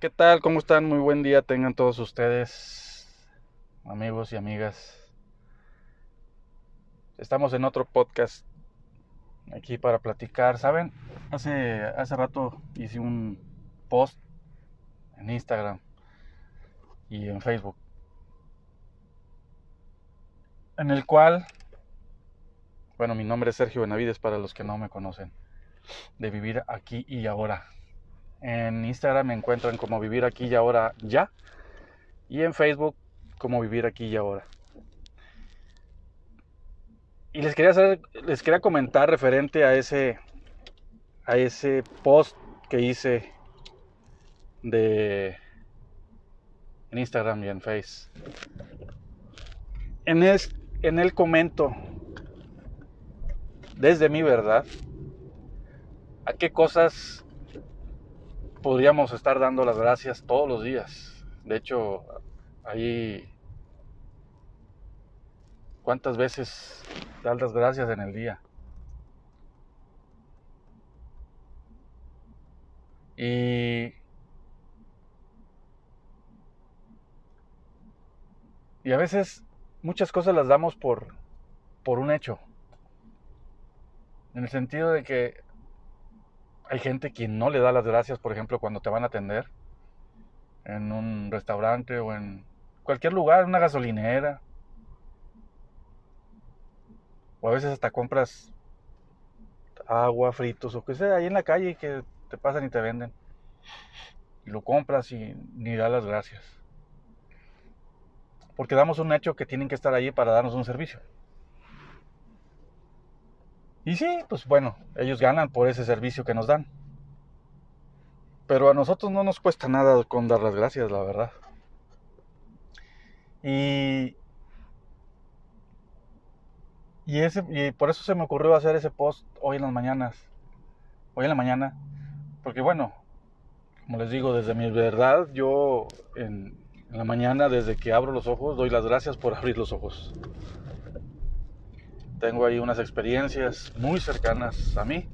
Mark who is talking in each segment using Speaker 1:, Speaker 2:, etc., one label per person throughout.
Speaker 1: ¿Qué tal? ¿Cómo están? Muy buen día tengan todos ustedes, amigos y amigas. Estamos en otro podcast aquí para platicar. ¿Saben? Hace, hace rato hice un post en Instagram y en Facebook en el cual, bueno, mi nombre es Sergio Benavides para los que no me conocen, de vivir aquí y ahora. En Instagram me encuentran como vivir aquí y ahora ya. Y en Facebook como vivir aquí y ahora. Y les quería les quería comentar referente a ese a ese post que hice de en Instagram y en Face. En, es, en el comento desde mi verdad a qué cosas podríamos estar dando las gracias todos los días. De hecho, ahí cuántas veces dar las gracias en el día. Y y a veces muchas cosas las damos por por un hecho. En el sentido de que hay gente quien no le da las gracias, por ejemplo, cuando te van a atender en un restaurante o en cualquier lugar, una gasolinera. O a veces hasta compras agua, fritos o que sea, ahí en la calle que te pasan y te venden. Y lo compras y ni da las gracias. Porque damos un hecho que tienen que estar allí para darnos un servicio. Y sí, pues bueno, ellos ganan por ese servicio que nos dan. Pero a nosotros no nos cuesta nada con dar las gracias, la verdad. Y, y, ese, y por eso se me ocurrió hacer ese post hoy en las mañanas. Hoy en la mañana. Porque bueno, como les digo, desde mi verdad, yo en, en la mañana, desde que abro los ojos, doy las gracias por abrir los ojos. Tengo ahí unas experiencias muy cercanas a mí.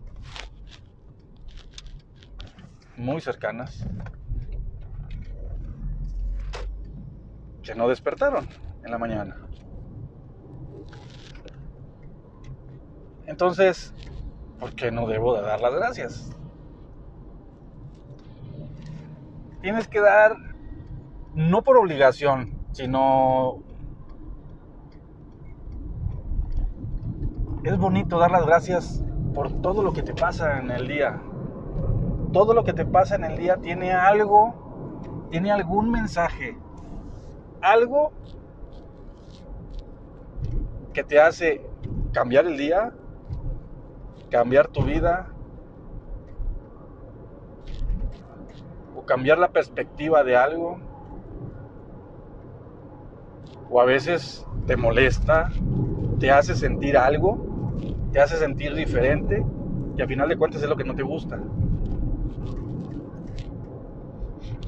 Speaker 1: Muy cercanas. Que no despertaron en la mañana. Entonces, ¿por qué no debo de dar las gracias? Tienes que dar, no por obligación, sino es bonito dar las gracias por todo lo que te pasa en el día. Todo lo que te pasa en el día tiene algo, tiene algún mensaje, algo que te hace cambiar el día, cambiar tu vida o cambiar la perspectiva de algo. O a veces te molesta, te hace sentir algo te hace sentir diferente y al final de cuentas es lo que no te gusta.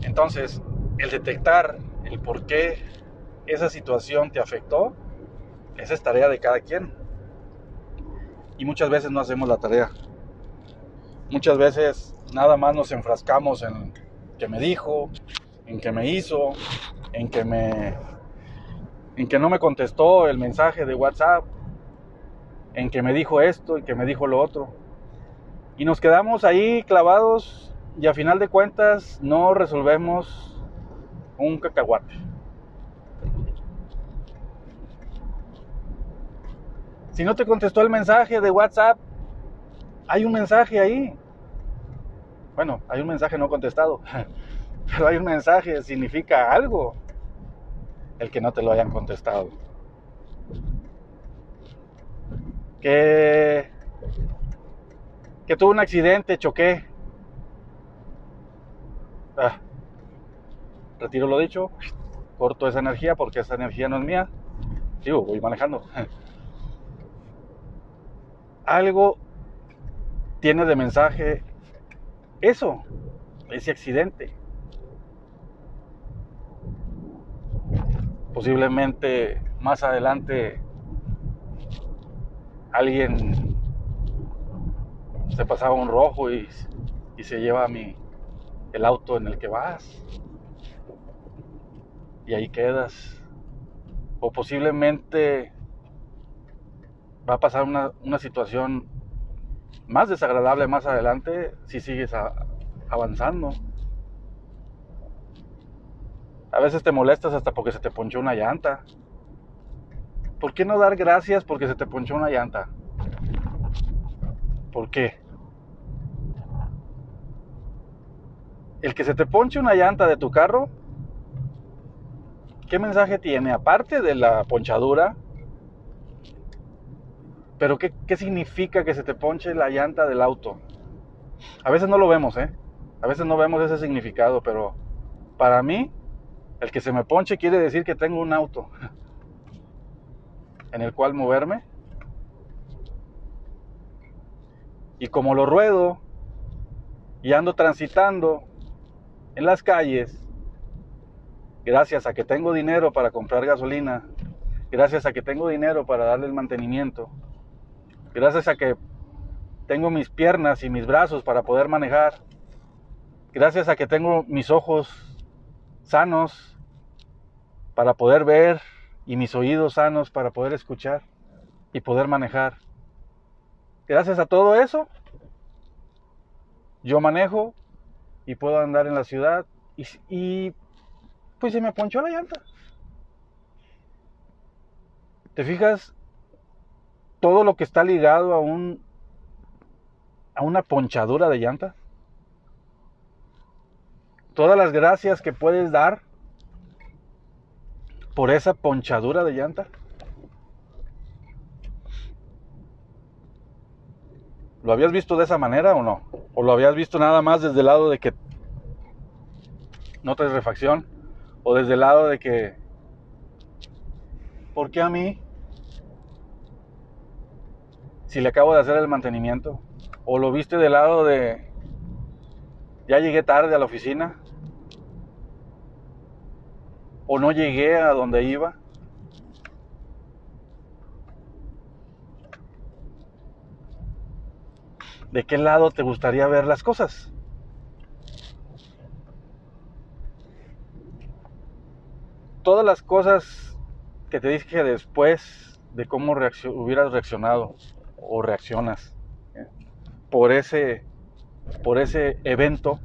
Speaker 1: Entonces, el detectar el por qué esa situación te afectó, esa es tarea de cada quien. Y muchas veces no hacemos la tarea. Muchas veces nada más nos enfrascamos en que me dijo, en que me hizo, en que me en que no me contestó el mensaje de WhatsApp, en que me dijo esto y que me dijo lo otro. Y nos quedamos ahí clavados y a final de cuentas no resolvemos un cacahuate. Si no te contestó el mensaje de WhatsApp, hay un mensaje ahí. Bueno, hay un mensaje no contestado, pero hay un mensaje, significa algo el que no te lo hayan contestado que, que tuve un accidente, choqué. Ah, retiro lo dicho, corto esa energía porque esa energía no es mía. Digo, voy manejando. Algo tiene de mensaje eso, ese accidente. Posiblemente más adelante alguien se pasaba un rojo y, se lleva mi, el auto en el que vas. Y ahí quedas. O posiblemente va a pasar una, una situación más desagradable más adelante si sigues avanzando. A veces te molestas hasta porque se te ponchó una llanta. ¿Por qué no dar gracias porque se te ponchó una llanta? ¿Por qué? El que se te ponche una llanta de tu carro, ¿qué mensaje tiene? Aparte de la ponchadura, pero ¿qué, ¿qué, significa que se te ponche la llanta del auto? A veces no lo vemos, ¿eh? A veces no vemos ese significado, pero para mí, el que se me ponche quiere decir que tengo un auto en el cual moverme. Y como lo ruedo y ando transitando en las calles, gracias a que tengo dinero para comprar gasolina, gracias a que tengo dinero para darle el mantenimiento, gracias a que tengo mis piernas y mis brazos para poder manejar, gracias a que tengo mis ojos sanos para poder ver y mis oídos sanos para poder escuchar y poder manejar. Gracias a todo eso, yo manejo y puedo andar en la ciudad y, pues se me ponchó la llanta. ¿Te fijas? Todo lo que está ligado a un a una ponchadura de llanta. Todas las gracias que puedes dar por esa ponchadura de llanta. ¿Lo habías visto de esa manera o no? ¿O lo habías visto nada más desde el lado de que no traes refacción? ¿O desde el lado de que, ¿por qué a mí? Si le acabo de hacer el mantenimiento. ¿O lo viste del lado de, ya llegué tarde a la oficina? ¿O no llegué a donde iba? ¿De qué lado te gustaría ver las cosas? Todas las cosas que te dije después de cómo hubieras reaccionado o reaccionas por ese, por ese evento,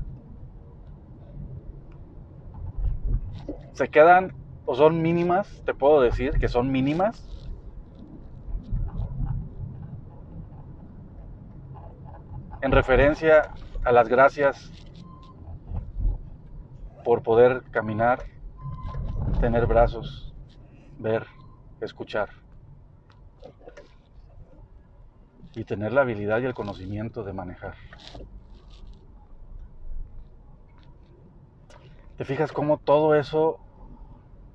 Speaker 1: se quedan o son mínimas, te puedo decir que son mínimas. En referencia a las gracias por poder caminar, tener brazos, ver, escuchar. y tener la habilidad y el conocimiento de manejar. ¿Te fijas cómo todo eso,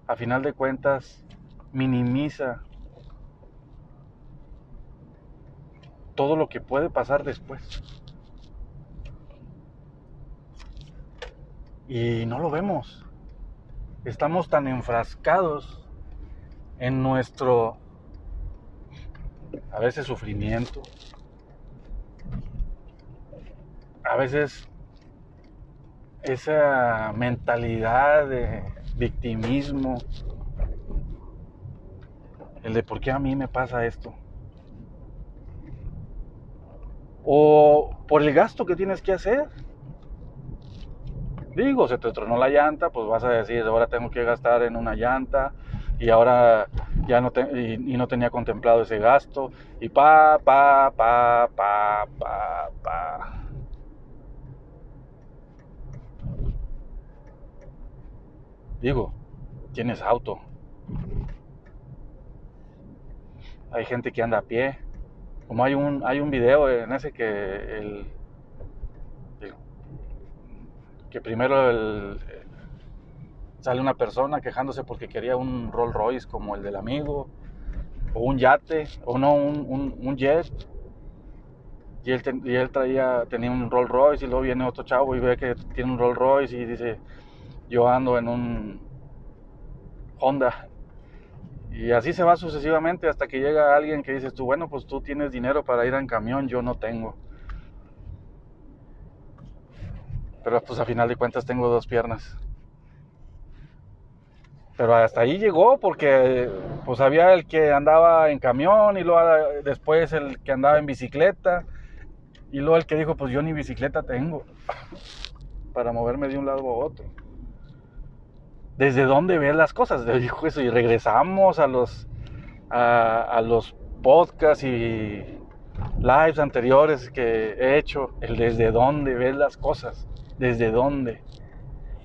Speaker 1: a final de cuentas, minimiza todo lo que puede pasar después? Y no lo vemos. Estamos tan enfrascados en nuestro a veces sufrimiento, a veces esa mentalidad de victimismo, el de por qué a mí me pasa esto. O por el gasto que tienes que hacer. Digo, se te tronó la llanta, pues vas a decir, ahora tengo que gastar en una llanta y ahora ya no y, no tenía contemplado ese gasto y pa pa pa pa pa pa digo tienes auto hay gente que anda a pie como hay un hay un video en ese que el, que primero el, sale una persona quejándose porque quería un Rolls Royce como el del amigo, o un yate, o no, un, jet. Y él, y él, traía, tenía un Rolls Royce y luego viene otro chavo y ve que tiene un Rolls Royce y dice, yo ando en un Honda. Y así se va sucesivamente hasta que llega alguien que dices tú, bueno, pues tú tienes dinero para ir en camión, yo no tengo. Pero pues a final de cuentas tengo dos piernas. Pero hasta ahí llegó porque pues había el que andaba en camión y luego después el que andaba en bicicleta y luego el que dijo pues yo ni bicicleta tengo para moverme de un lado a otro. ¿Desde dónde ves las cosas? Eso y regresamos a los a los podcasts y lives anteriores que he hecho, el desde dónde ves las cosas, desde dónde,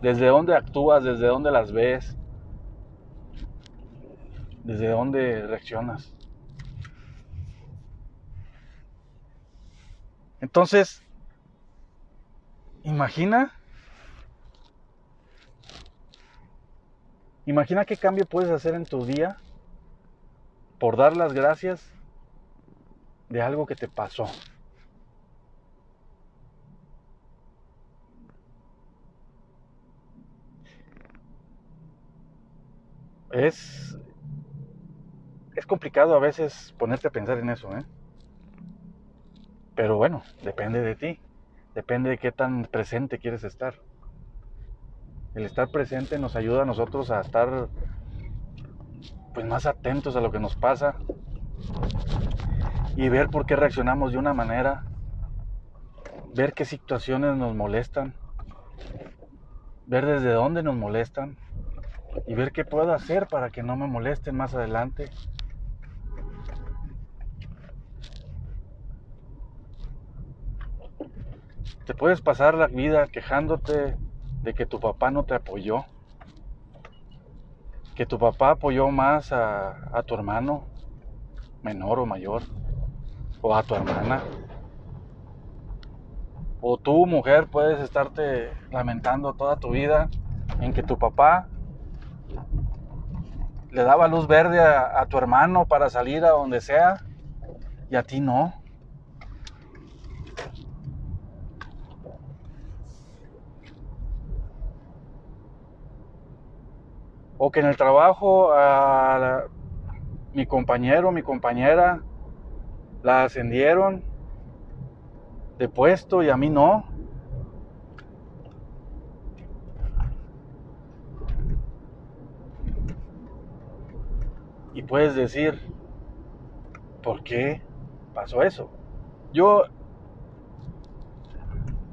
Speaker 1: desde dónde actúas, desde dónde las ves, desde dónde reaccionas. Entonces, imagina, imagina qué cambio puedes hacer en tu día por dar las gracias de algo que te pasó. Es, es complicado a veces ponerte a pensar en eso, ¿eh? Pero bueno, depende de ti, depende de qué tan presente quieres estar. El estar presente nos ayuda a nosotros a estar pues más atentos a lo que nos pasa, y ver por qué reaccionamos de una manera, ver qué situaciones nos molestan, ver desde dónde nos molestan y ver qué puedo hacer para que no me molesten más adelante. Te puedes pasar la vida quejándote de que tu papá no te apoyó, que tu papá apoyó más a, a tu hermano, menor o mayor o a tu hermana. O tú, mujer, puedes estarte lamentando toda tu vida en que tu papá le daba luz verde a, tu hermano para salir a donde sea y a ti no. O que en el trabajo a mi compañero, mi compañera la ascendieron de puesto y a mí no. Y puedes decir, ¿por qué pasó eso? Yo,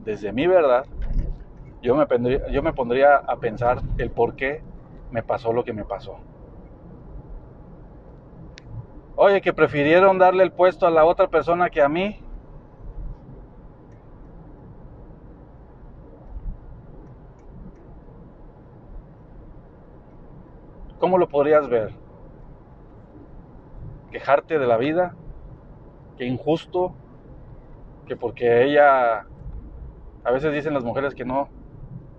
Speaker 1: desde mi verdad, yo me, yo me pondría a pensar el por qué me pasó lo que me pasó. Oye, que prefirieron darle el puesto a la otra persona que a mí. ¿Cómo lo podrías ver? ¿Quejarte de la vida? ¿Que injusto? ¿Que porque ella... A veces dicen las mujeres que no,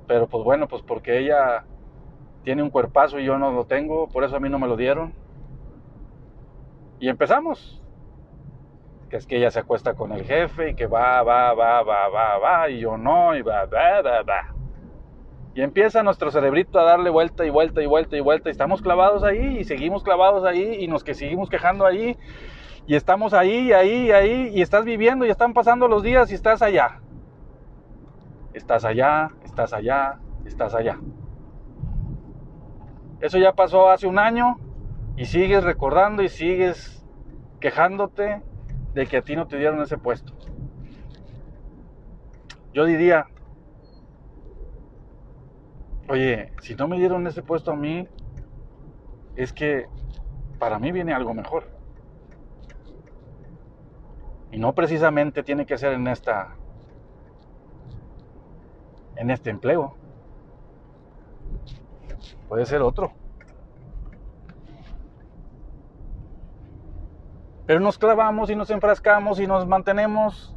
Speaker 1: pero pues bueno, pues porque ella tiene un cuerpazo y yo no lo tengo, por eso a mí no me lo dieron. Y empezamos. Que es que ella se acuesta con el jefe y que va, va, va, va, va, va, y yo no, y va, va, va, va. Y empieza nuestro cerebrito a darle vuelta y vuelta y vuelta y vuelta. Y estamos clavados ahí y seguimos clavados ahí y nos que seguimos quejando ahí. Y estamos ahí, ahí, ahí. Y estás viviendo y están pasando los días y estás allá. Estás allá, estás allá, estás allá. Eso ya pasó hace un año y sigues recordando y sigues quejándote de que a ti no te dieron ese puesto. Yo diría, oye, si no me dieron ese puesto a mí, es que para mí viene algo mejor. Y no precisamente tiene que ser en esta en este empleo. Puede ser otro. Pero nos clavamos y nos enfrascamos y nos mantenemos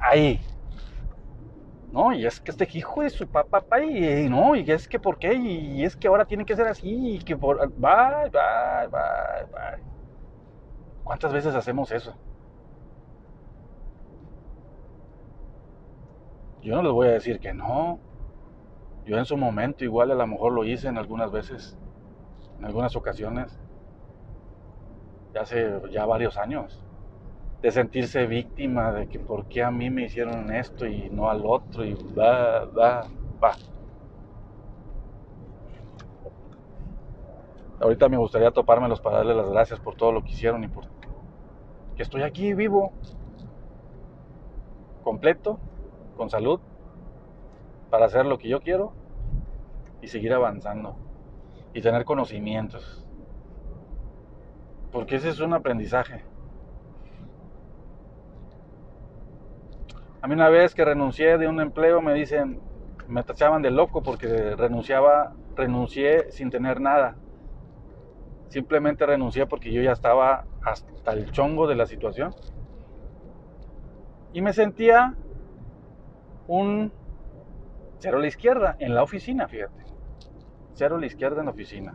Speaker 1: ahí. No, y es que este hijo de su papá, y no, y es que por qué, y es que ahora tiene que ser así, y que por. Bye, bye, bye, bye. ¿Cuántas veces hacemos eso? Yo no les voy a decir que no. Yo en su momento igual a lo mejor lo hice en algunas veces, en algunas ocasiones hace ya varios años. de sentirse víctima, de que por qué a mí me hicieron esto y no al otro, y va, va, va. Ahorita me gustaría topármelos para darles las gracias por todo lo que hicieron y por que estoy aquí vivo, completo, con salud, para hacer lo que yo quiero y seguir avanzando y tener conocimientos. Porque ese es un aprendizaje. A mí una vez que renuncié de un empleo me dicen, me tachaban de loco porque renunciaba, renuncié sin tener nada. Simplemente renuncié porque yo ya estaba hasta el chongo de la situación. Y me sentía un cero la izquierda en la oficina, fíjate. Cero la izquierda en la oficina.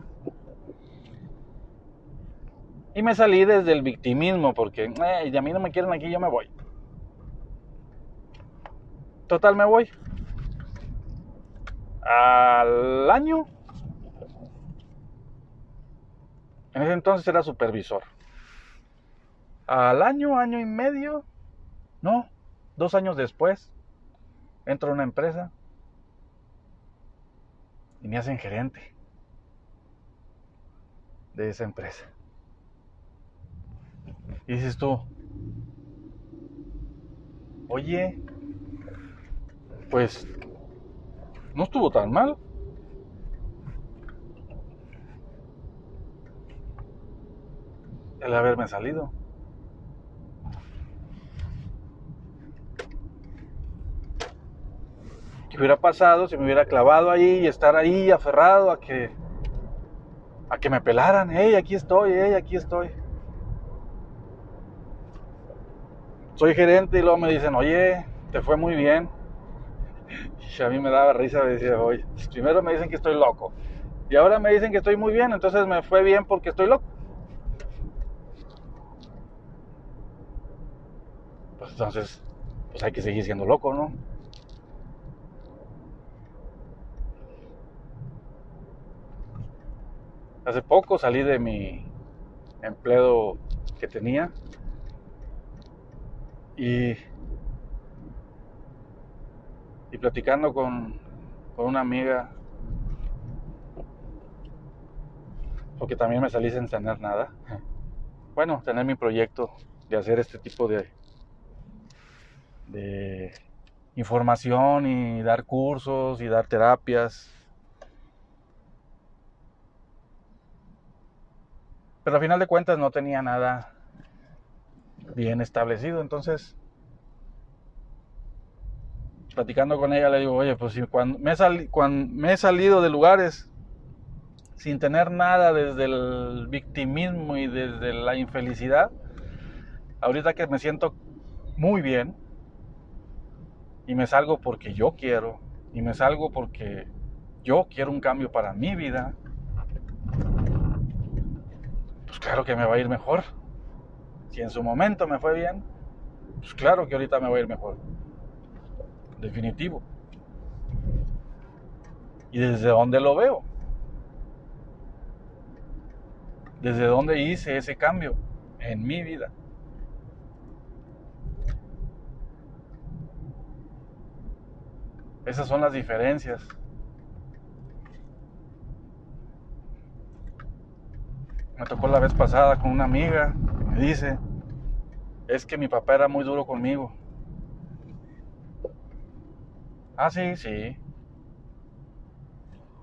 Speaker 1: Y me salí desde el victimismo porque, eh, a mí no me quieren aquí, yo me voy. Total, me voy. Al año. En ese entonces era supervisor. Al año, año y medio. No, dos años después. Entro a una empresa. Y me hacen gerente. De esa empresa. Y dices tú, oye, pues no estuvo tan mal. El haberme salido. ¿Qué hubiera pasado si me hubiera clavado ahí y estar ahí aferrado a que a que me pelaran? Hey, aquí estoy, hey, aquí estoy. Soy gerente y luego me dicen, oye, te fue muy bien y a mí me daba risa, me decía, oye, pues primero me dicen que estoy loco. Y ahora me dicen que estoy muy bien, entonces me fue bien porque estoy loco. Pues entonces, pues hay que seguir siendo loco, ¿no? Hace poco salí de mi empleo que tenía y y platicando con, una amiga, porque también me salí sin tener nada. Bueno, tener mi proyecto de hacer este tipo de, de información y dar cursos y dar terapias. Pero al final de cuentas no tenía nada bien establecido, entonces platicando con ella le digo, oye, pues cuando me, cuando me he salido de lugares sin tener nada desde el victimismo y desde la infelicidad, ahorita que me siento muy bien y me salgo porque yo quiero y me salgo porque yo quiero un cambio para mi vida, pues claro que me va a ir mejor. Si en su momento me fue bien, pues claro que ahorita me va a ir mejor definitivo. ¿Y desde dónde lo veo? ¿Desde dónde hice ese cambio en mi vida? Esas son las diferencias. Me tocó la vez pasada con una amiga, me dice, es que mi papá era muy duro conmigo. Ah, sí, sí.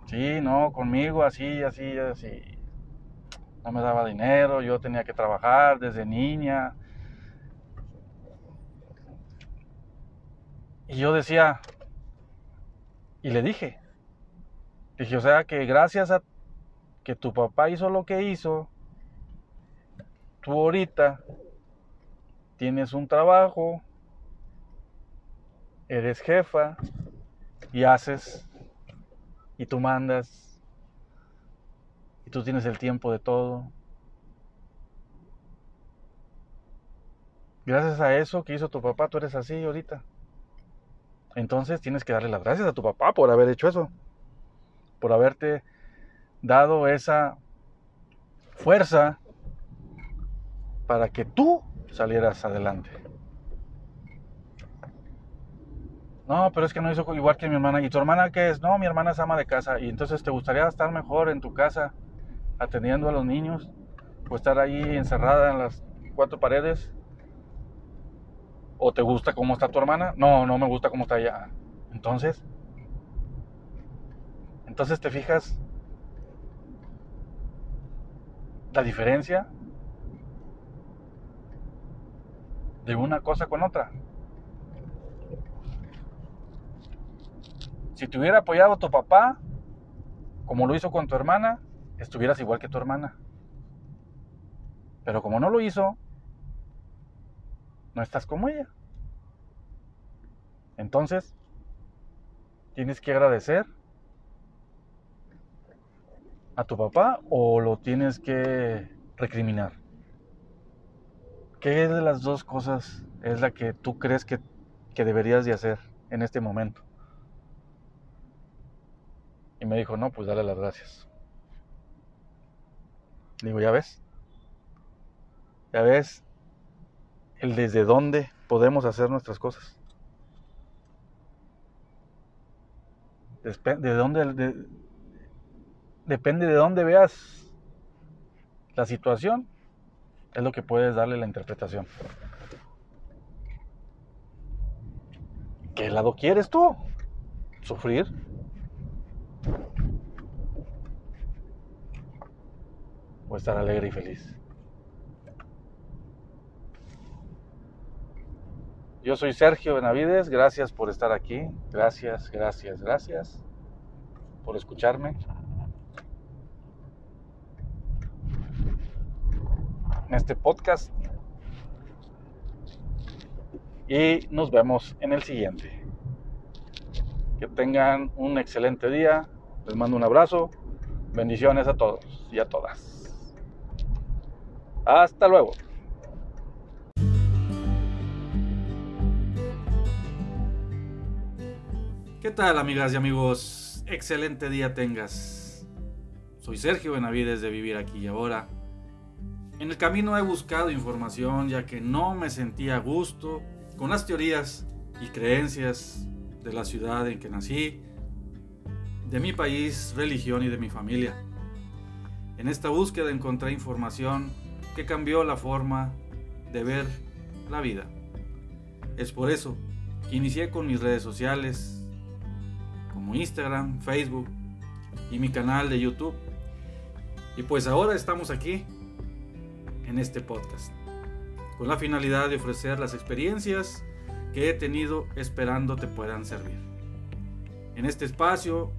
Speaker 1: Sí, no, conmigo así, así, así. No me daba dinero, yo tenía que trabajar desde niña. Y yo decía, y le dije, dije, o sea que gracias a que tu papá hizo lo que hizo, tú ahorita tienes un trabajo, eres jefa, y haces y tú mandas y tú tienes el tiempo de todo. Gracias a eso que hizo tu papá, tú eres así ahorita. Entonces tienes que darle las gracias a tu papá por haber hecho eso, por haberte dado esa fuerza para que tú salieras adelante. No, pero es que no hizo igual que mi hermana. ¿Y tu hermana qué es? No, mi hermana es ama de casa. Y entonces te gustaría estar mejor en tu casa atendiendo a los niños o estar ahí encerrada en las cuatro paredes. ¿O te gusta cómo está tu hermana? No, no me gusta cómo está ella. Entonces, entonces te fijas la diferencia de una cosa con otra. Si te hubiera apoyado tu papá, como lo hizo con tu hermana, estuvieras igual que tu hermana. Pero como no lo hizo, no estás como ella. Entonces, tienes que agradecer a tu papá o lo tienes que recriminar. ¿Qué de las dos cosas es la que tú crees que, que deberías de hacer en este momento? Y me dijo, no, pues dale las gracias. Digo, ya ves. Ya ves el desde dónde podemos hacer nuestras cosas. De dónde, depende de dónde veas la situación, es lo que puedes darle la interpretación. ¿Qué lado quieres tú? ¿Sufrir? ¿O estar alegre y feliz? Yo soy Sergio Benavides, gracias por estar aquí, gracias, gracias, gracias por escucharme. En este podcast. Y nos vemos en el siguiente. Que tengan un excelente día. Les mando un abrazo. Bendiciones a todos y a todas. Hasta luego. ¿Qué tal amigas y amigos? Excelente día tengas. Soy Sergio Benavides de Vivir aquí y ahora. En el camino he buscado información ya que no me sentía a gusto con las teorías y creencias de la ciudad en que nací, de mi país, religión y de mi familia. En esta búsqueda encontré información que cambió la forma de ver la vida. Es por eso que inicié con mis redes sociales, como Instagram, Facebook y mi canal de YouTube. Y pues ahora estamos aquí en este podcast, con la finalidad de ofrecer las experiencias que he tenido esperando te puedan servir. En este espacio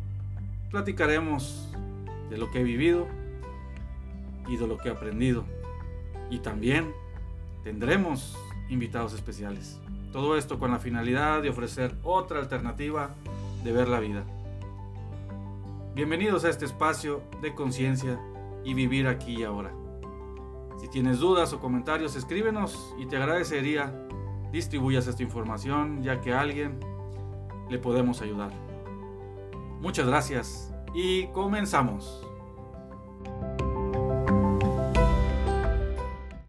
Speaker 1: platicaremos de lo que he vivido y de lo que he aprendido. Y también tendremos invitados especiales. Todo esto con la finalidad de ofrecer otra alternativa de ver la vida. Bienvenidos a este espacio de conciencia y vivir aquí y ahora. Si tienes dudas o comentarios, escríbenos y te agradecería distribuyas esta información ya que a alguien le podemos ayudar. Muchas gracias y comenzamos.